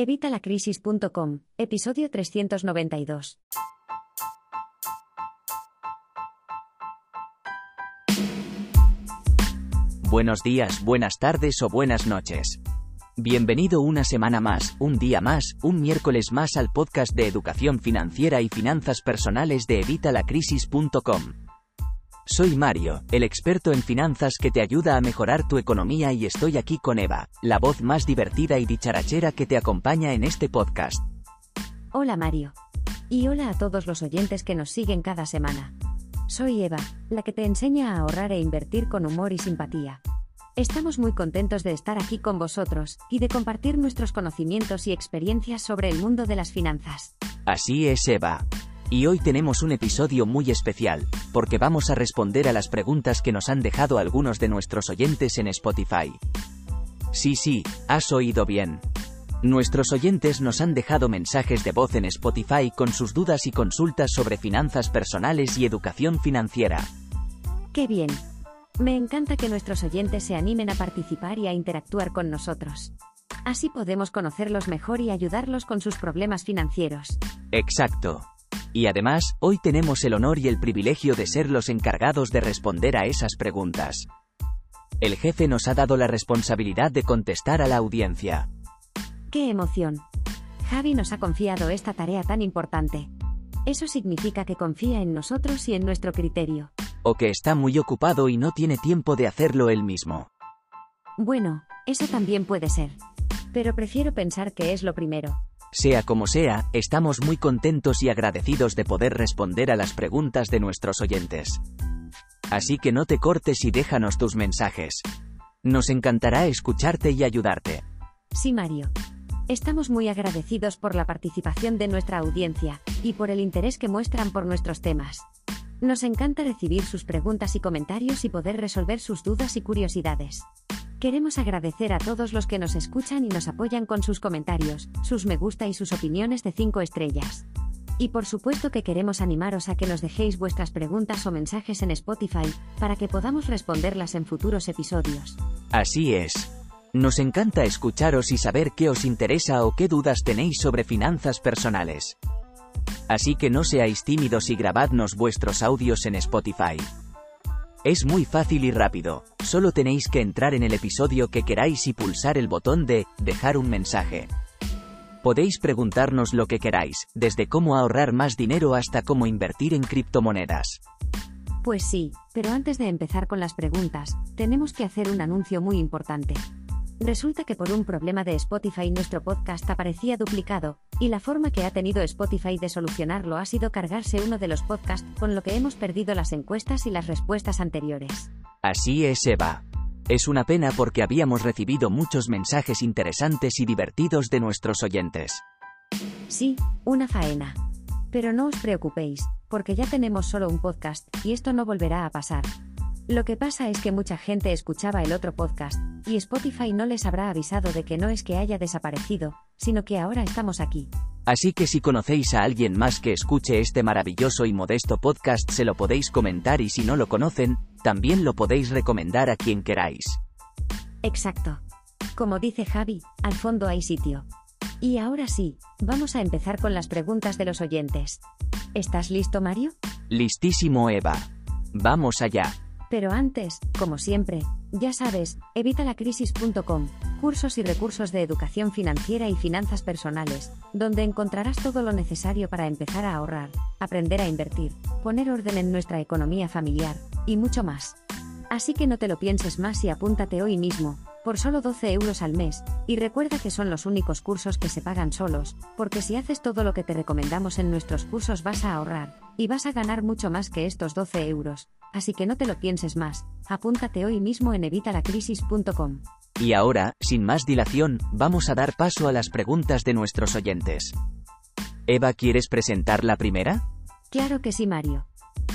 Evitalacrisis.com, episodio 392. Buenos días, buenas tardes o buenas noches. Bienvenido una semana más, un día más, un miércoles más al podcast de educación financiera y finanzas personales de Evitalacrisis.com. Soy Mario, el experto en finanzas que te ayuda a mejorar tu economía y estoy aquí con Eva, la voz más divertida y dicharachera que te acompaña en este podcast. Hola Mario. Y hola a todos los oyentes que nos siguen cada semana. Soy Eva, la que te enseña a ahorrar e invertir con humor y simpatía. Estamos muy contentos de estar aquí con vosotros y de compartir nuestros conocimientos y experiencias sobre el mundo de las finanzas. Así es, Eva. Y hoy tenemos un episodio muy especial, porque vamos a responder a las preguntas que nos han dejado algunos de nuestros oyentes en Spotify. Sí, sí, has oído bien. Nuestros oyentes nos han dejado mensajes de voz en Spotify con sus dudas y consultas sobre finanzas personales y educación financiera. ¡Qué bien! Me encanta que nuestros oyentes se animen a participar y a interactuar con nosotros. Así podemos conocerlos mejor y ayudarlos con sus problemas financieros. Exacto. Y además, hoy tenemos el honor y el privilegio de ser los encargados de responder a esas preguntas. El jefe nos ha dado la responsabilidad de contestar a la audiencia. ¡Qué emoción! Javi nos ha confiado esta tarea tan importante. Eso significa que confía en nosotros y en nuestro criterio. O que está muy ocupado y no tiene tiempo de hacerlo él mismo. Bueno, eso también puede ser. Pero prefiero pensar que es lo primero. Sea como sea, estamos muy contentos y agradecidos de poder responder a las preguntas de nuestros oyentes. Así que no te cortes y déjanos tus mensajes. Nos encantará escucharte y ayudarte. Sí, Mario. Estamos muy agradecidos por la participación de nuestra audiencia y por el interés que muestran por nuestros temas. Nos encanta recibir sus preguntas y comentarios y poder resolver sus dudas y curiosidades. Queremos agradecer a todos los que nos escuchan y nos apoyan con sus comentarios, sus me gusta y sus opiniones de 5 estrellas. Y por supuesto que queremos animaros a que nos dejéis vuestras preguntas o mensajes en Spotify, para que podamos responderlas en futuros episodios. Así es. Nos encanta escucharos y saber qué os interesa o qué dudas tenéis sobre finanzas personales. Así que no seáis tímidos y grabadnos vuestros audios en Spotify. Es muy fácil y rápido, solo tenéis que entrar en el episodio que queráis y pulsar el botón de dejar un mensaje. Podéis preguntarnos lo que queráis, desde cómo ahorrar más dinero hasta cómo invertir en criptomonedas. Pues sí, pero antes de empezar con las preguntas, tenemos que hacer un anuncio muy importante. Resulta que por un problema de Spotify nuestro podcast aparecía duplicado, y la forma que ha tenido Spotify de solucionarlo ha sido cargarse uno de los podcasts, con lo que hemos perdido las encuestas y las respuestas anteriores. Así es, Eva. Es una pena porque habíamos recibido muchos mensajes interesantes y divertidos de nuestros oyentes. Sí, una faena. Pero no os preocupéis, porque ya tenemos solo un podcast, y esto no volverá a pasar. Lo que pasa es que mucha gente escuchaba el otro podcast, y Spotify no les habrá avisado de que no es que haya desaparecido, sino que ahora estamos aquí. Así que si conocéis a alguien más que escuche este maravilloso y modesto podcast se lo podéis comentar y si no lo conocen, también lo podéis recomendar a quien queráis. Exacto. Como dice Javi, al fondo hay sitio. Y ahora sí, vamos a empezar con las preguntas de los oyentes. ¿Estás listo, Mario? Listísimo, Eva. Vamos allá. Pero antes, como siempre, ya sabes, evitalacrisis.com, cursos y recursos de educación financiera y finanzas personales, donde encontrarás todo lo necesario para empezar a ahorrar, aprender a invertir, poner orden en nuestra economía familiar, y mucho más. Así que no te lo pienses más y apúntate hoy mismo, por solo 12 euros al mes, y recuerda que son los únicos cursos que se pagan solos, porque si haces todo lo que te recomendamos en nuestros cursos vas a ahorrar, y vas a ganar mucho más que estos 12 euros, así que no te lo pienses más, apúntate hoy mismo en evitalacrisis.com. Y ahora, sin más dilación, vamos a dar paso a las preguntas de nuestros oyentes. Eva, ¿quieres presentar la primera? Claro que sí, Mario.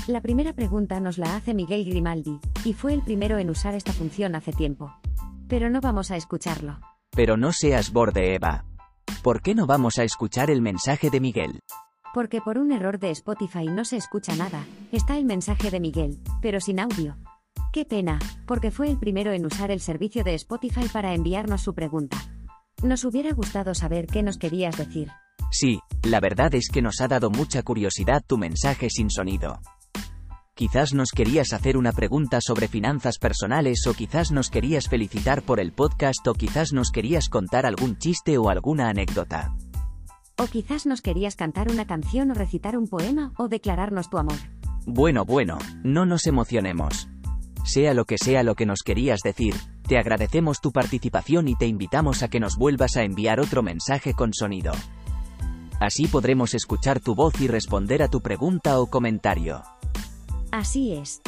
La primera pregunta nos la hace Miguel Grimaldi, y fue el primero en usar esta función hace tiempo. Pero no vamos a escucharlo. Pero no seas borde, Eva. ¿Por qué no vamos a escuchar el mensaje de Miguel? Porque por un error de Spotify no se escucha nada, está el mensaje de Miguel, pero sin audio. Qué pena, porque fue el primero en usar el servicio de Spotify para enviarnos su pregunta. Nos hubiera gustado saber qué nos querías decir. Sí, la verdad es que nos ha dado mucha curiosidad tu mensaje sin sonido. Quizás nos querías hacer una pregunta sobre finanzas personales o quizás nos querías felicitar por el podcast o quizás nos querías contar algún chiste o alguna anécdota. O quizás nos querías cantar una canción o recitar un poema o declararnos tu amor. Bueno, bueno, no nos emocionemos. Sea lo que sea lo que nos querías decir, te agradecemos tu participación y te invitamos a que nos vuelvas a enviar otro mensaje con sonido. Así podremos escuchar tu voz y responder a tu pregunta o comentario. Así es.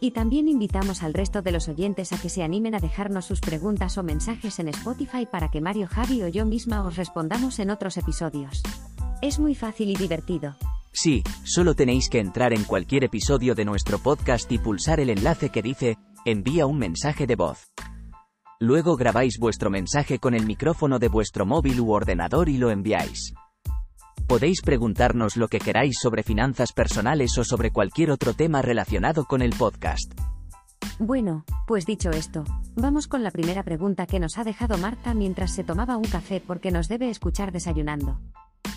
Y también invitamos al resto de los oyentes a que se animen a dejarnos sus preguntas o mensajes en Spotify para que Mario Javi o yo misma os respondamos en otros episodios. Es muy fácil y divertido. Sí, solo tenéis que entrar en cualquier episodio de nuestro podcast y pulsar el enlace que dice, envía un mensaje de voz. Luego grabáis vuestro mensaje con el micrófono de vuestro móvil u ordenador y lo enviáis. Podéis preguntarnos lo que queráis sobre finanzas personales o sobre cualquier otro tema relacionado con el podcast. Bueno, pues dicho esto, vamos con la primera pregunta que nos ha dejado Marta mientras se tomaba un café porque nos debe escuchar desayunando.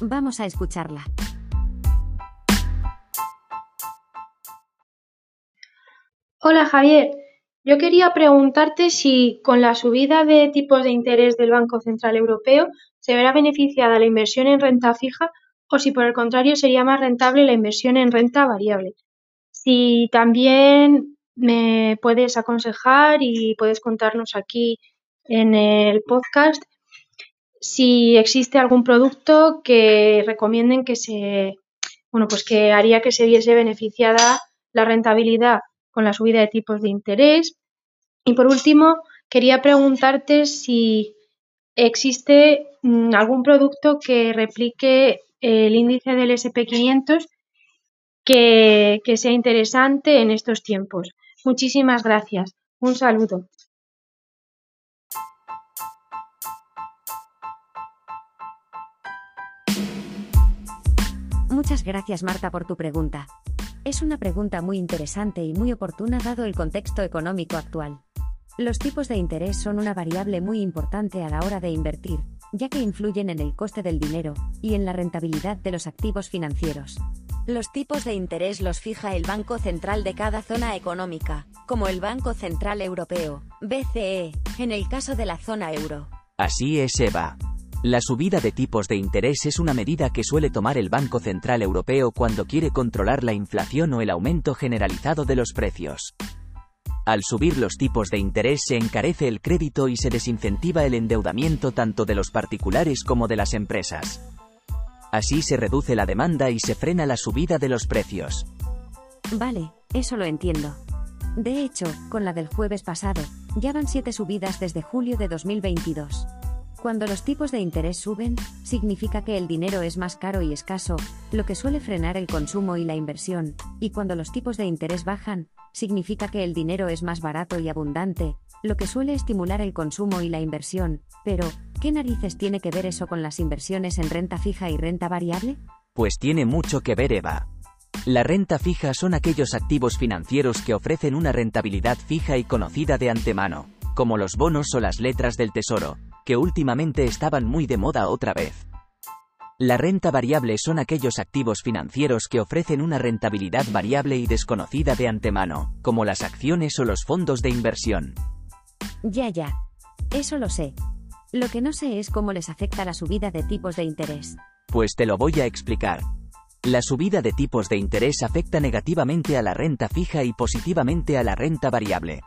Vamos a escucharla. Hola Javier, yo quería preguntarte si con la subida de tipos de interés del Banco Central Europeo se verá beneficiada la inversión en renta fija o si por el contrario sería más rentable la inversión en renta variable. Si también me puedes aconsejar y puedes contarnos aquí en el podcast si existe algún producto que recomienden que se, bueno, pues que haría que se viese beneficiada la rentabilidad con la subida de tipos de interés. Y por último, quería preguntarte si existe mm, algún producto que replique el índice del SP500 que, que sea interesante en estos tiempos. Muchísimas gracias. Un saludo. Muchas gracias Marta por tu pregunta. Es una pregunta muy interesante y muy oportuna dado el contexto económico actual. Los tipos de interés son una variable muy importante a la hora de invertir, ya que influyen en el coste del dinero y en la rentabilidad de los activos financieros. Los tipos de interés los fija el Banco Central de cada zona económica, como el Banco Central Europeo, BCE, en el caso de la zona euro. Así es, Eva. La subida de tipos de interés es una medida que suele tomar el Banco Central Europeo cuando quiere controlar la inflación o el aumento generalizado de los precios. Al subir los tipos de interés se encarece el crédito y se desincentiva el endeudamiento tanto de los particulares como de las empresas. Así se reduce la demanda y se frena la subida de los precios. Vale, eso lo entiendo. De hecho, con la del jueves pasado, ya van siete subidas desde julio de 2022. Cuando los tipos de interés suben, significa que el dinero es más caro y escaso, lo que suele frenar el consumo y la inversión, y cuando los tipos de interés bajan, significa que el dinero es más barato y abundante, lo que suele estimular el consumo y la inversión, pero, ¿qué narices tiene que ver eso con las inversiones en renta fija y renta variable? Pues tiene mucho que ver, Eva. La renta fija son aquellos activos financieros que ofrecen una rentabilidad fija y conocida de antemano, como los bonos o las letras del tesoro, que últimamente estaban muy de moda otra vez. La renta variable son aquellos activos financieros que ofrecen una rentabilidad variable y desconocida de antemano, como las acciones o los fondos de inversión. Ya, ya. Eso lo sé. Lo que no sé es cómo les afecta la subida de tipos de interés. Pues te lo voy a explicar. La subida de tipos de interés afecta negativamente a la renta fija y positivamente a la renta variable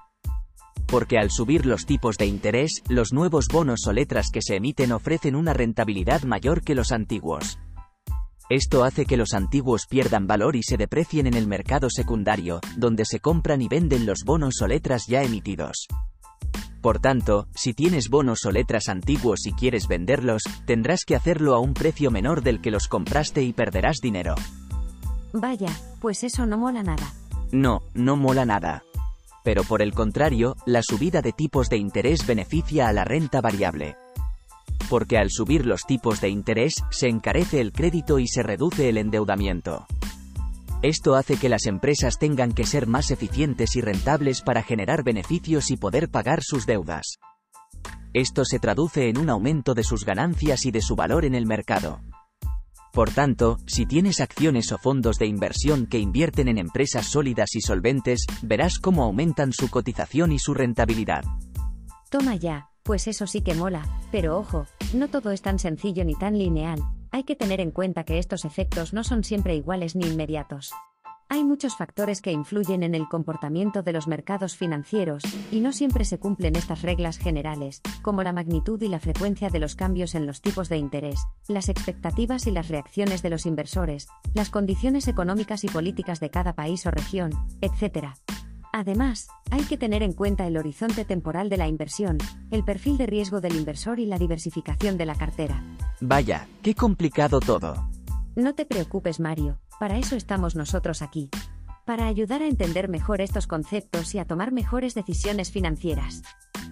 porque al subir los tipos de interés, los nuevos bonos o letras que se emiten ofrecen una rentabilidad mayor que los antiguos. Esto hace que los antiguos pierdan valor y se deprecien en el mercado secundario, donde se compran y venden los bonos o letras ya emitidos. Por tanto, si tienes bonos o letras antiguos y quieres venderlos, tendrás que hacerlo a un precio menor del que los compraste y perderás dinero. Vaya, pues eso no mola nada. No, no mola nada pero por el contrario, la subida de tipos de interés beneficia a la renta variable. Porque al subir los tipos de interés, se encarece el crédito y se reduce el endeudamiento. Esto hace que las empresas tengan que ser más eficientes y rentables para generar beneficios y poder pagar sus deudas. Esto se traduce en un aumento de sus ganancias y de su valor en el mercado. Por tanto, si tienes acciones o fondos de inversión que invierten en empresas sólidas y solventes, verás cómo aumentan su cotización y su rentabilidad. Toma ya, pues eso sí que mola, pero ojo, no todo es tan sencillo ni tan lineal, hay que tener en cuenta que estos efectos no son siempre iguales ni inmediatos. Hay muchos factores que influyen en el comportamiento de los mercados financieros, y no siempre se cumplen estas reglas generales, como la magnitud y la frecuencia de los cambios en los tipos de interés, las expectativas y las reacciones de los inversores, las condiciones económicas y políticas de cada país o región, etc. Además, hay que tener en cuenta el horizonte temporal de la inversión, el perfil de riesgo del inversor y la diversificación de la cartera. Vaya, qué complicado todo. No te preocupes, Mario, para eso estamos nosotros aquí. Para ayudar a entender mejor estos conceptos y a tomar mejores decisiones financieras.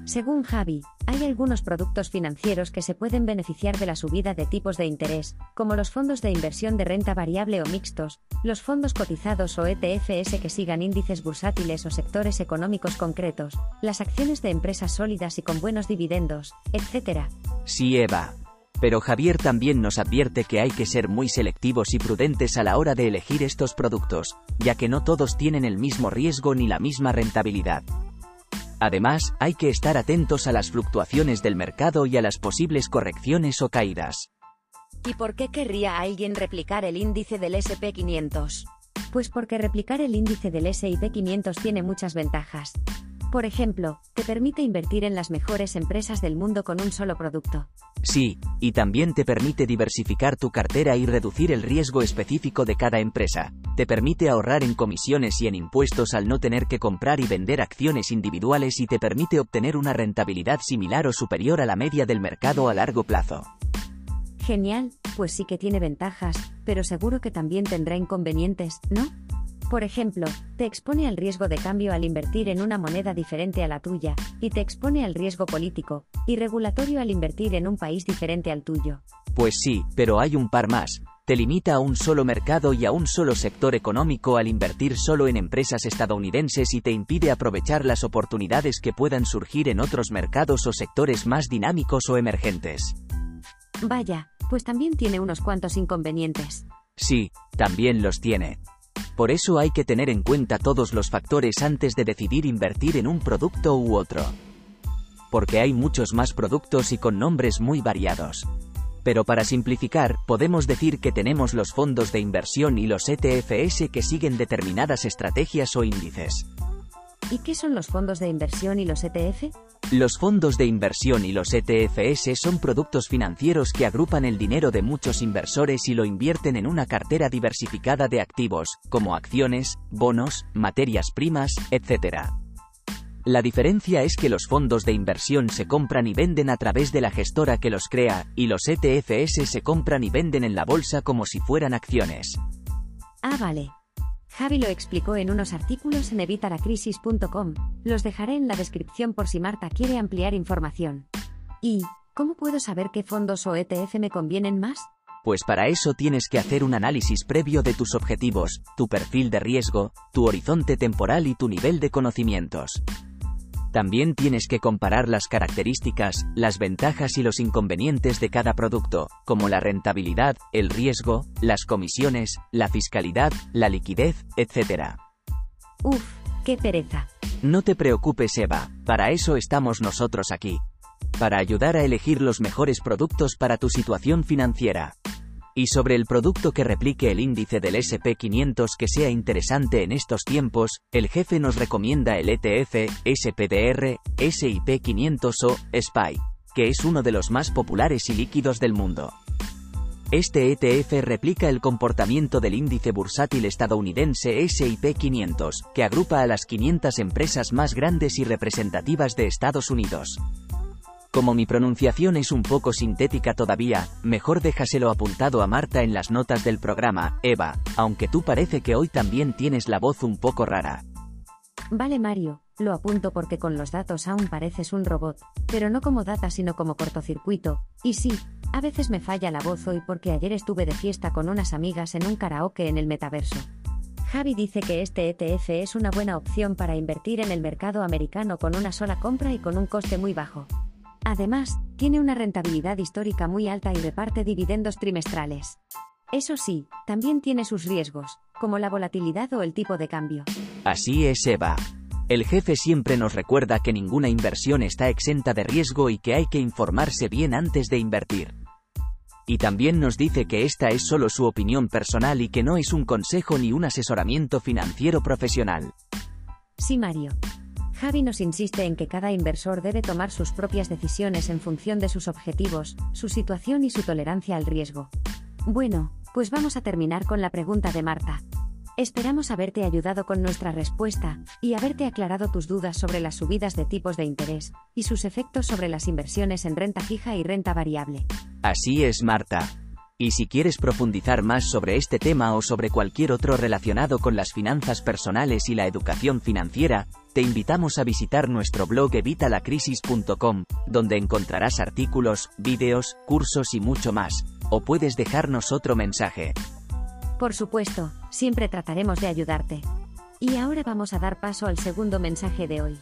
Según Javi, hay algunos productos financieros que se pueden beneficiar de la subida de tipos de interés, como los fondos de inversión de renta variable o mixtos, los fondos cotizados o ETFS que sigan índices bursátiles o sectores económicos concretos, las acciones de empresas sólidas y con buenos dividendos, etc. Sí, Eva, pero Javier también nos advierte que hay que ser muy selectivos y prudentes a la hora de elegir estos productos, ya que no todos tienen el mismo riesgo ni la misma rentabilidad. Además, hay que estar atentos a las fluctuaciones del mercado y a las posibles correcciones o caídas. ¿Y por qué querría alguien replicar el índice del SP500? Pues porque replicar el índice del S&P 500 tiene muchas ventajas. Por ejemplo, te permite invertir en las mejores empresas del mundo con un solo producto. Sí, y también te permite diversificar tu cartera y reducir el riesgo específico de cada empresa. Te permite ahorrar en comisiones y en impuestos al no tener que comprar y vender acciones individuales y te permite obtener una rentabilidad similar o superior a la media del mercado a largo plazo. Genial, pues sí que tiene ventajas, pero seguro que también tendrá inconvenientes, ¿no? Por ejemplo, te expone al riesgo de cambio al invertir en una moneda diferente a la tuya, y te expone al riesgo político y regulatorio al invertir en un país diferente al tuyo. Pues sí, pero hay un par más. Te limita a un solo mercado y a un solo sector económico al invertir solo en empresas estadounidenses y te impide aprovechar las oportunidades que puedan surgir en otros mercados o sectores más dinámicos o emergentes. Vaya, pues también tiene unos cuantos inconvenientes. Sí, también los tiene. Por eso hay que tener en cuenta todos los factores antes de decidir invertir en un producto u otro. Porque hay muchos más productos y con nombres muy variados. Pero para simplificar, podemos decir que tenemos los fondos de inversión y los ETFS que siguen determinadas estrategias o índices. ¿Y qué son los fondos de inversión y los ETF? Los fondos de inversión y los ETFS son productos financieros que agrupan el dinero de muchos inversores y lo invierten en una cartera diversificada de activos, como acciones, bonos, materias primas, etc. La diferencia es que los fondos de inversión se compran y venden a través de la gestora que los crea, y los ETFS se compran y venden en la bolsa como si fueran acciones. Ah, vale. Javi lo explicó en unos artículos en evitaracrisis.com, los dejaré en la descripción por si Marta quiere ampliar información. ¿Y cómo puedo saber qué fondos o ETF me convienen más? Pues para eso tienes que hacer un análisis previo de tus objetivos, tu perfil de riesgo, tu horizonte temporal y tu nivel de conocimientos. También tienes que comparar las características, las ventajas y los inconvenientes de cada producto, como la rentabilidad, el riesgo, las comisiones, la fiscalidad, la liquidez, etc. Uf, qué pereza. No te preocupes Eva, para eso estamos nosotros aquí. Para ayudar a elegir los mejores productos para tu situación financiera. Y sobre el producto que replique el índice del SP500 que sea interesante en estos tiempos, el jefe nos recomienda el ETF, SPDR, SIP 500 o SPY, que es uno de los más populares y líquidos del mundo. Este ETF replica el comportamiento del índice bursátil estadounidense SIP 500, que agrupa a las 500 empresas más grandes y representativas de Estados Unidos. Como mi pronunciación es un poco sintética todavía, mejor déjaselo apuntado a Marta en las notas del programa, Eva, aunque tú parece que hoy también tienes la voz un poco rara. Vale Mario, lo apunto porque con los datos aún pareces un robot, pero no como data sino como cortocircuito, y sí, a veces me falla la voz hoy porque ayer estuve de fiesta con unas amigas en un karaoke en el metaverso. Javi dice que este ETF es una buena opción para invertir en el mercado americano con una sola compra y con un coste muy bajo. Además, tiene una rentabilidad histórica muy alta y reparte dividendos trimestrales. Eso sí, también tiene sus riesgos, como la volatilidad o el tipo de cambio. Así es, Eva. El jefe siempre nos recuerda que ninguna inversión está exenta de riesgo y que hay que informarse bien antes de invertir. Y también nos dice que esta es solo su opinión personal y que no es un consejo ni un asesoramiento financiero profesional. Sí, Mario. Javi nos insiste en que cada inversor debe tomar sus propias decisiones en función de sus objetivos, su situación y su tolerancia al riesgo. Bueno, pues vamos a terminar con la pregunta de Marta. Esperamos haberte ayudado con nuestra respuesta y haberte aclarado tus dudas sobre las subidas de tipos de interés y sus efectos sobre las inversiones en renta fija y renta variable. Así es, Marta. Y si quieres profundizar más sobre este tema o sobre cualquier otro relacionado con las finanzas personales y la educación financiera, te invitamos a visitar nuestro blog evitalacrisis.com, donde encontrarás artículos, vídeos, cursos y mucho más, o puedes dejarnos otro mensaje. Por supuesto, siempre trataremos de ayudarte. Y ahora vamos a dar paso al segundo mensaje de hoy.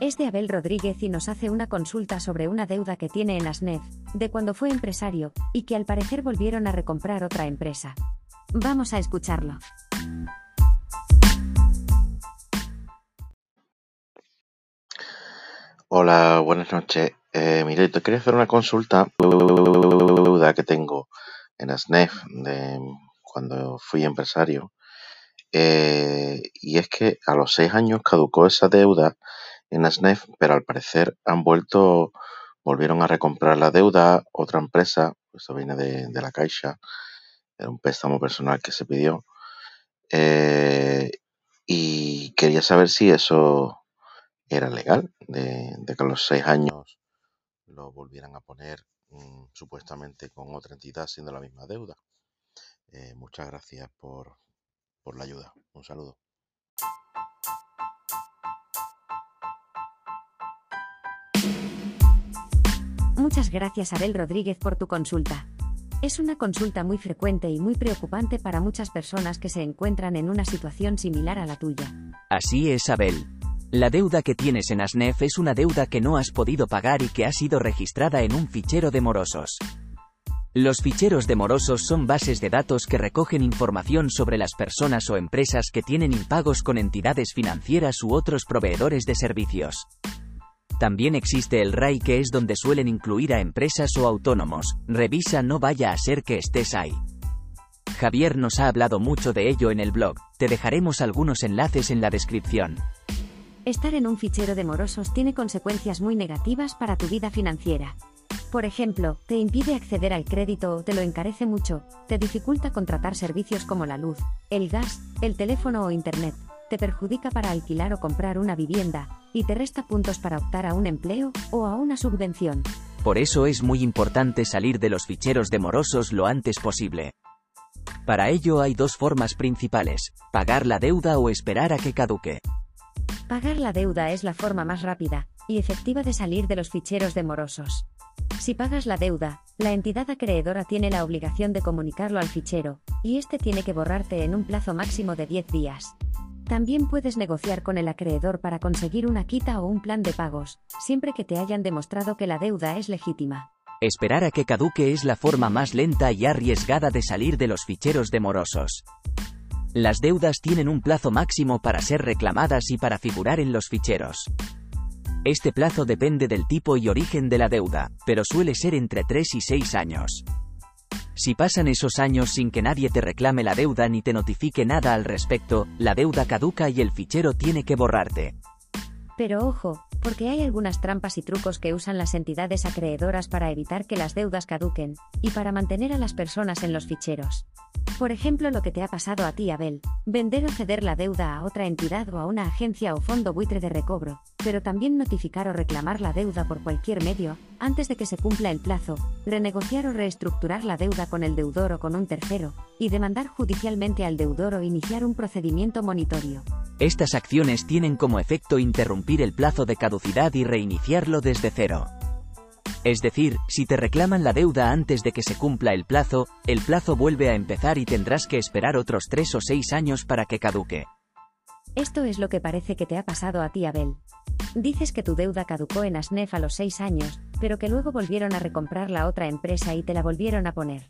Es de Abel Rodríguez y nos hace una consulta sobre una deuda que tiene en ASNEF, de cuando fue empresario, y que al parecer volvieron a recomprar otra empresa. Vamos a escucharlo. Hola, buenas noches. Eh, mire, te quería hacer una consulta deuda que tengo en ASNEF de cuando fui empresario. Eh, y es que a los seis años caducó esa deuda en ASNEF, pero al parecer han vuelto, volvieron a recomprar la deuda, otra empresa, esto viene de, la Caixa, era un préstamo personal que se pidió, eh, y quería saber si eso era legal, de, que a los seis años lo volvieran a poner mm, supuestamente con otra entidad siendo la misma deuda. Eh, muchas gracias por, por la ayuda. Un saludo. Muchas gracias Abel Rodríguez por tu consulta. Es una consulta muy frecuente y muy preocupante para muchas personas que se encuentran en una situación similar a la tuya. Así es, Abel. La deuda que tienes en ASNEF es una deuda que no has podido pagar y que ha sido registrada en un fichero de morosos. Los ficheros de morosos son bases de datos que recogen información sobre las personas o empresas que tienen impagos con entidades financieras u otros proveedores de servicios. También existe el RAI que es donde suelen incluir a empresas o autónomos. Revisa no vaya a ser que estés ahí. Javier nos ha hablado mucho de ello en el blog, te dejaremos algunos enlaces en la descripción. Estar en un fichero de morosos tiene consecuencias muy negativas para tu vida financiera. Por ejemplo, te impide acceder al crédito o te lo encarece mucho, te dificulta contratar servicios como la luz, el gas, el teléfono o internet, te perjudica para alquilar o comprar una vivienda, y te resta puntos para optar a un empleo o a una subvención. Por eso es muy importante salir de los ficheros de morosos lo antes posible. Para ello hay dos formas principales, pagar la deuda o esperar a que caduque. Pagar la deuda es la forma más rápida y efectiva de salir de los ficheros de morosos. Si pagas la deuda, la entidad acreedora tiene la obligación de comunicarlo al fichero, y este tiene que borrarte en un plazo máximo de 10 días. También puedes negociar con el acreedor para conseguir una quita o un plan de pagos, siempre que te hayan demostrado que la deuda es legítima. Esperar a que caduque es la forma más lenta y arriesgada de salir de los ficheros de morosos. Las deudas tienen un plazo máximo para ser reclamadas y para figurar en los ficheros. Este plazo depende del tipo y origen de la deuda, pero suele ser entre 3 y 6 años. Si pasan esos años sin que nadie te reclame la deuda ni te notifique nada al respecto, la deuda caduca y el fichero tiene que borrarte. Pero ojo, porque hay algunas trampas y trucos que usan las entidades acreedoras para evitar que las deudas caduquen, y para mantener a las personas en los ficheros. Por ejemplo, lo que te ha pasado a ti, Abel, vender o ceder la deuda a otra entidad o a una agencia o fondo buitre de recobro, pero también notificar o reclamar la deuda por cualquier medio, antes de que se cumpla el plazo, renegociar o reestructurar la deuda con el deudor o con un tercero, y demandar judicialmente al deudor o iniciar un procedimiento monitorio. Estas acciones tienen como efecto interrumpir el plazo de caducidad y reiniciarlo desde cero. Es decir, si te reclaman la deuda antes de que se cumpla el plazo, el plazo vuelve a empezar y tendrás que esperar otros tres o seis años para que caduque. Esto es lo que parece que te ha pasado a ti, Abel. Dices que tu deuda caducó en ASNEF a los 6 años, pero que luego volvieron a recomprar la otra empresa y te la volvieron a poner.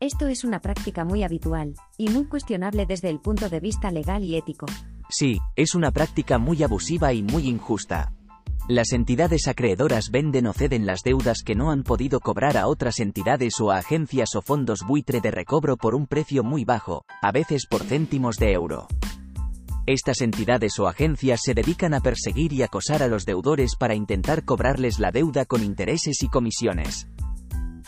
Esto es una práctica muy habitual, y muy cuestionable desde el punto de vista legal y ético. Sí, es una práctica muy abusiva y muy injusta. Las entidades acreedoras venden o ceden las deudas que no han podido cobrar a otras entidades o agencias o fondos buitre de recobro por un precio muy bajo, a veces por céntimos de euro. Estas entidades o agencias se dedican a perseguir y acosar a los deudores para intentar cobrarles la deuda con intereses y comisiones.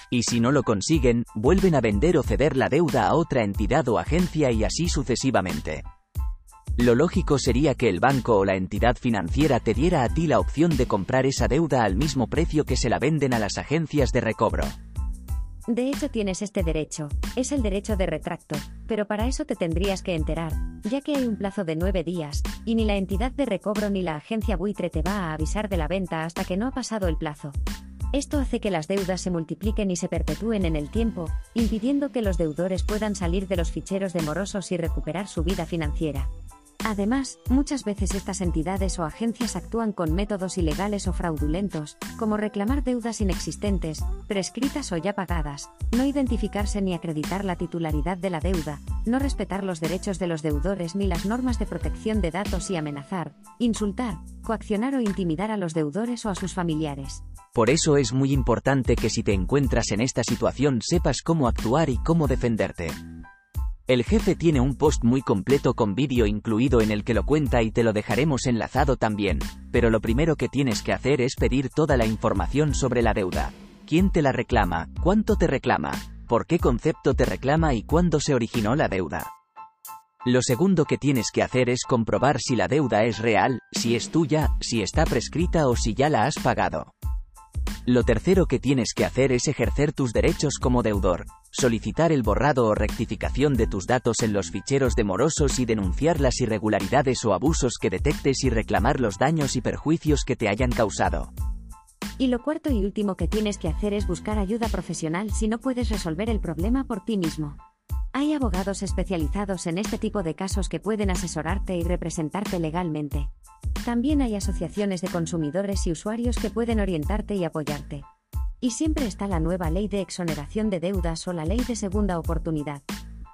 Y si no lo consiguen, vuelven a vender o ceder la deuda a otra entidad o agencia y así sucesivamente. Lo lógico sería que el banco o la entidad financiera te diera a ti la opción de comprar esa deuda al mismo precio que se la venden a las agencias de recobro. De hecho tienes este derecho, es el derecho de retracto, pero para eso te tendrías que enterar, ya que hay un plazo de nueve días, y ni la entidad de recobro ni la agencia buitre te va a avisar de la venta hasta que no ha pasado el plazo. Esto hace que las deudas se multipliquen y se perpetúen en el tiempo, impidiendo que los deudores puedan salir de los ficheros de morosos y recuperar su vida financiera. Además, muchas veces estas entidades o agencias actúan con métodos ilegales o fraudulentos, como reclamar deudas inexistentes, prescritas o ya pagadas, no identificarse ni acreditar la titularidad de la deuda, no respetar los derechos de los deudores ni las normas de protección de datos y amenazar, insultar, coaccionar o intimidar a los deudores o a sus familiares. Por eso es muy importante que si te encuentras en esta situación sepas cómo actuar y cómo defenderte. El jefe tiene un post muy completo con vídeo incluido en el que lo cuenta y te lo dejaremos enlazado también, pero lo primero que tienes que hacer es pedir toda la información sobre la deuda. ¿Quién te la reclama? ¿Cuánto te reclama? ¿Por qué concepto te reclama y cuándo se originó la deuda? Lo segundo que tienes que hacer es comprobar si la deuda es real, si es tuya, si está prescrita o si ya la has pagado. Lo tercero que tienes que hacer es ejercer tus derechos como deudor, solicitar el borrado o rectificación de tus datos en los ficheros de morosos y denunciar las irregularidades o abusos que detectes y reclamar los daños y perjuicios que te hayan causado. Y lo cuarto y último que tienes que hacer es buscar ayuda profesional si no puedes resolver el problema por ti mismo. Hay abogados especializados en este tipo de casos que pueden asesorarte y representarte legalmente. También hay asociaciones de consumidores y usuarios que pueden orientarte y apoyarte. Y siempre está la nueva ley de exoneración de deudas o la ley de segunda oportunidad.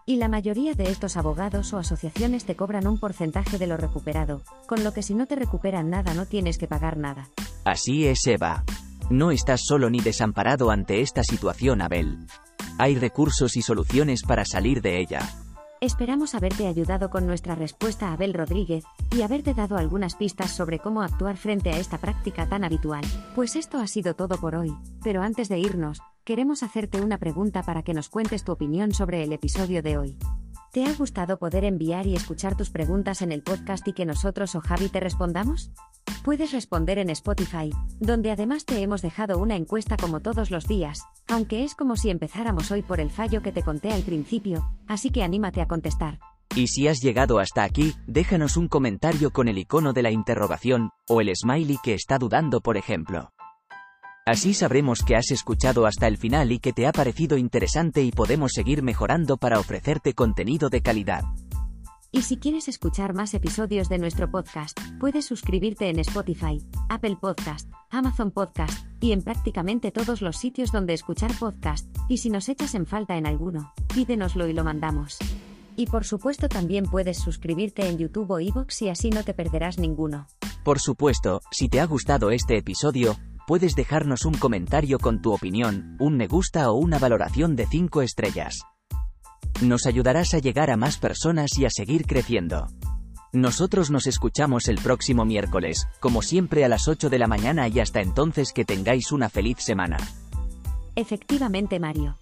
Y la mayoría de estos abogados o asociaciones te cobran un porcentaje de lo recuperado, con lo que si no te recuperan nada no tienes que pagar nada. Así es, Eva. No estás solo ni desamparado ante esta situación, Abel. Hay recursos y soluciones para salir de ella. Esperamos haberte ayudado con nuestra respuesta a Abel Rodríguez, y haberte dado algunas pistas sobre cómo actuar frente a esta práctica tan habitual. Pues esto ha sido todo por hoy, pero antes de irnos, queremos hacerte una pregunta para que nos cuentes tu opinión sobre el episodio de hoy. ¿Te ha gustado poder enviar y escuchar tus preguntas en el podcast y que nosotros o Javi te respondamos? Puedes responder en Spotify, donde además te hemos dejado una encuesta como todos los días, aunque es como si empezáramos hoy por el fallo que te conté al principio, así que anímate a contestar. Y si has llegado hasta aquí, déjanos un comentario con el icono de la interrogación, o el smiley que está dudando por ejemplo. Así sabremos que has escuchado hasta el final y que te ha parecido interesante y podemos seguir mejorando para ofrecerte contenido de calidad. Y si quieres escuchar más episodios de nuestro podcast, puedes suscribirte en Spotify, Apple Podcast, Amazon Podcast, y en prácticamente todos los sitios donde escuchar podcast, y si nos echas en falta en alguno, pídenoslo y lo mandamos. Y por supuesto también puedes suscribirte en YouTube o iVoox y así no te perderás ninguno. Por supuesto, si te ha gustado este episodio, puedes dejarnos un comentario con tu opinión, un me gusta o una valoración de 5 estrellas. Nos ayudarás a llegar a más personas y a seguir creciendo. Nosotros nos escuchamos el próximo miércoles, como siempre a las 8 de la mañana y hasta entonces que tengáis una feliz semana. Efectivamente, Mario.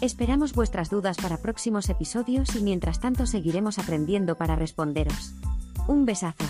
Esperamos vuestras dudas para próximos episodios y mientras tanto seguiremos aprendiendo para responderos. Un besazo.